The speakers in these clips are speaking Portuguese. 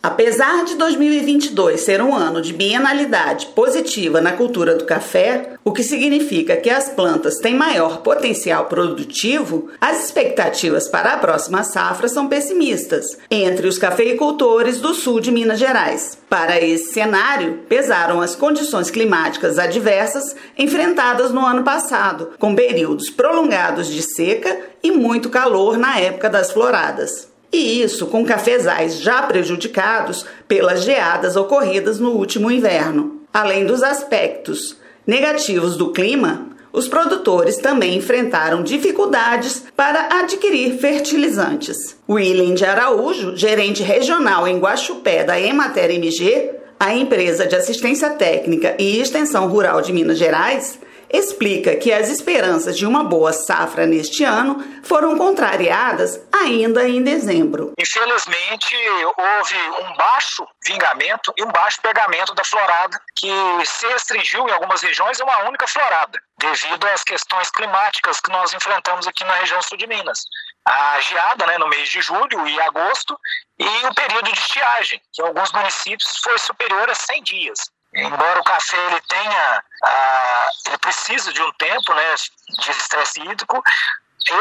Apesar de 2022 ser um ano de bienalidade positiva na cultura do café, o que significa que as plantas têm maior potencial produtivo, as expectativas para a próxima safra são pessimistas entre os cafeicultores do sul de Minas Gerais. Para esse cenário, pesaram as condições climáticas adversas enfrentadas no ano passado, com períodos prolongados de seca e muito calor na época das floradas. E isso com cafezais já prejudicados pelas geadas ocorridas no último inverno. Além dos aspectos negativos do clima, os produtores também enfrentaram dificuldades para adquirir fertilizantes. William de Araújo, gerente regional em Guaxupé da Emater MG, a empresa de assistência técnica e extensão rural de Minas Gerais, explica que as esperanças de uma boa safra neste ano foram contrariadas ainda em dezembro. Infelizmente, houve um baixo vingamento e um baixo pegamento da florada, que se restringiu em algumas regiões a uma única florada, devido às questões climáticas que nós enfrentamos aqui na região sul de Minas. A geada né, no mês de julho e agosto e o período de estiagem, que em alguns municípios foi superior a 100 dias. Embora o café ele tenha, ah, ele precisa de um tempo, né, de estresse hídrico,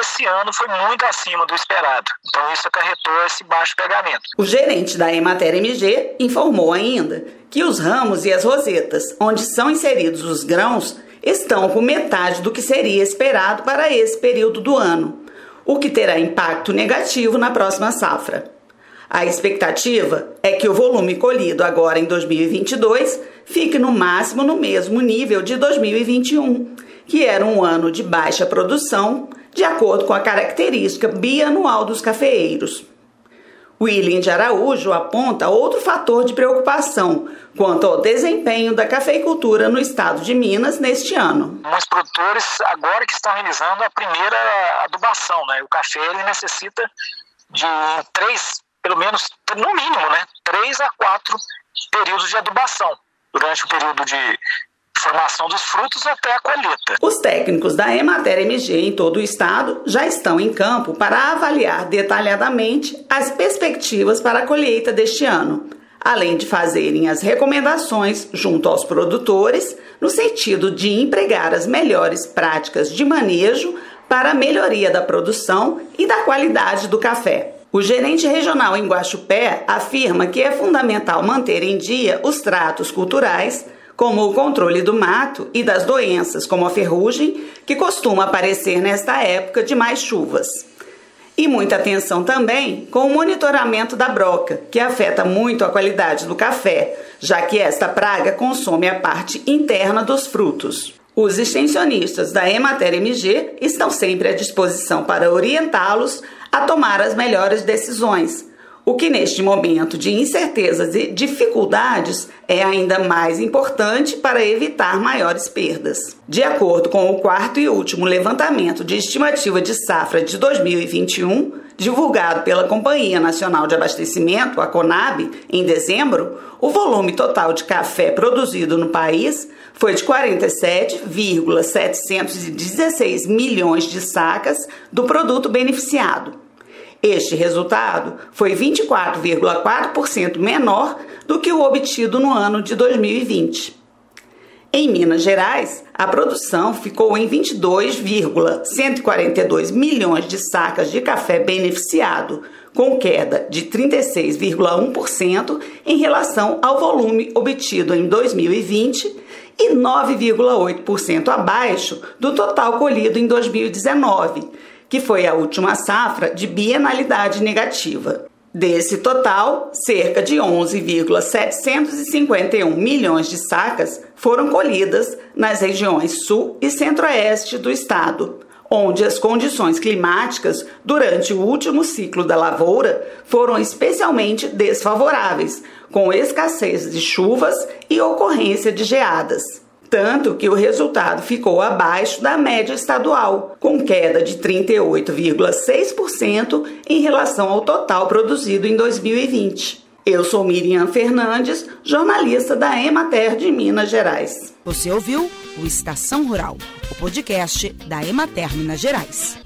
esse ano foi muito acima do esperado. Então isso acarretou esse baixo pegamento. O gerente da Emater MG informou ainda que os ramos e as rosetas, onde são inseridos os grãos, estão com metade do que seria esperado para esse período do ano, o que terá impacto negativo na próxima safra. A expectativa é que o volume colhido agora em 2022 fique no máximo no mesmo nível de 2021, que era um ano de baixa produção, de acordo com a característica bianual dos cafeeiros. William de Araújo aponta outro fator de preocupação quanto ao desempenho da cafeicultura no estado de Minas neste ano. Os produtores agora que estão realizando a primeira adubação, né? O café ele necessita de três pelo menos, no mínimo, né, três a quatro períodos de adubação durante o período de formação dos frutos até a colheita. Os técnicos da Emater MG em todo o estado já estão em campo para avaliar detalhadamente as perspectivas para a colheita deste ano, além de fazerem as recomendações junto aos produtores no sentido de empregar as melhores práticas de manejo para a melhoria da produção e da qualidade do café. O gerente regional em Guaxupé afirma que é fundamental manter em dia os tratos culturais, como o controle do mato e das doenças, como a ferrugem, que costuma aparecer nesta época de mais chuvas. E muita atenção também com o monitoramento da broca, que afeta muito a qualidade do café, já que esta praga consome a parte interna dos frutos. Os extensionistas da Emater MG estão sempre à disposição para orientá-los a tomar as melhores decisões, o que neste momento de incertezas e dificuldades é ainda mais importante para evitar maiores perdas. De acordo com o quarto e último levantamento de estimativa de safra de 2021, divulgado pela Companhia Nacional de Abastecimento, a CONAB, em dezembro, o volume total de café produzido no país foi de 47,716 milhões de sacas do produto beneficiado este resultado foi 24,4% menor do que o obtido no ano de 2020. Em Minas Gerais, a produção ficou em 22,142 milhões de sacas de café beneficiado, com queda de 36,1% em relação ao volume obtido em 2020 e 9,8% abaixo do total colhido em 2019 que foi a última safra de bienalidade negativa. Desse total, cerca de 11,751 milhões de sacas foram colhidas nas regiões sul e centro-oeste do estado, onde as condições climáticas durante o último ciclo da lavoura foram especialmente desfavoráveis, com escassez de chuvas e ocorrência de geadas tanto que o resultado ficou abaixo da média estadual, com queda de 38,6% em relação ao total produzido em 2020. Eu sou Miriam Fernandes, jornalista da Emater de Minas Gerais. Você ouviu o Estação Rural, o podcast da Emater Minas Gerais.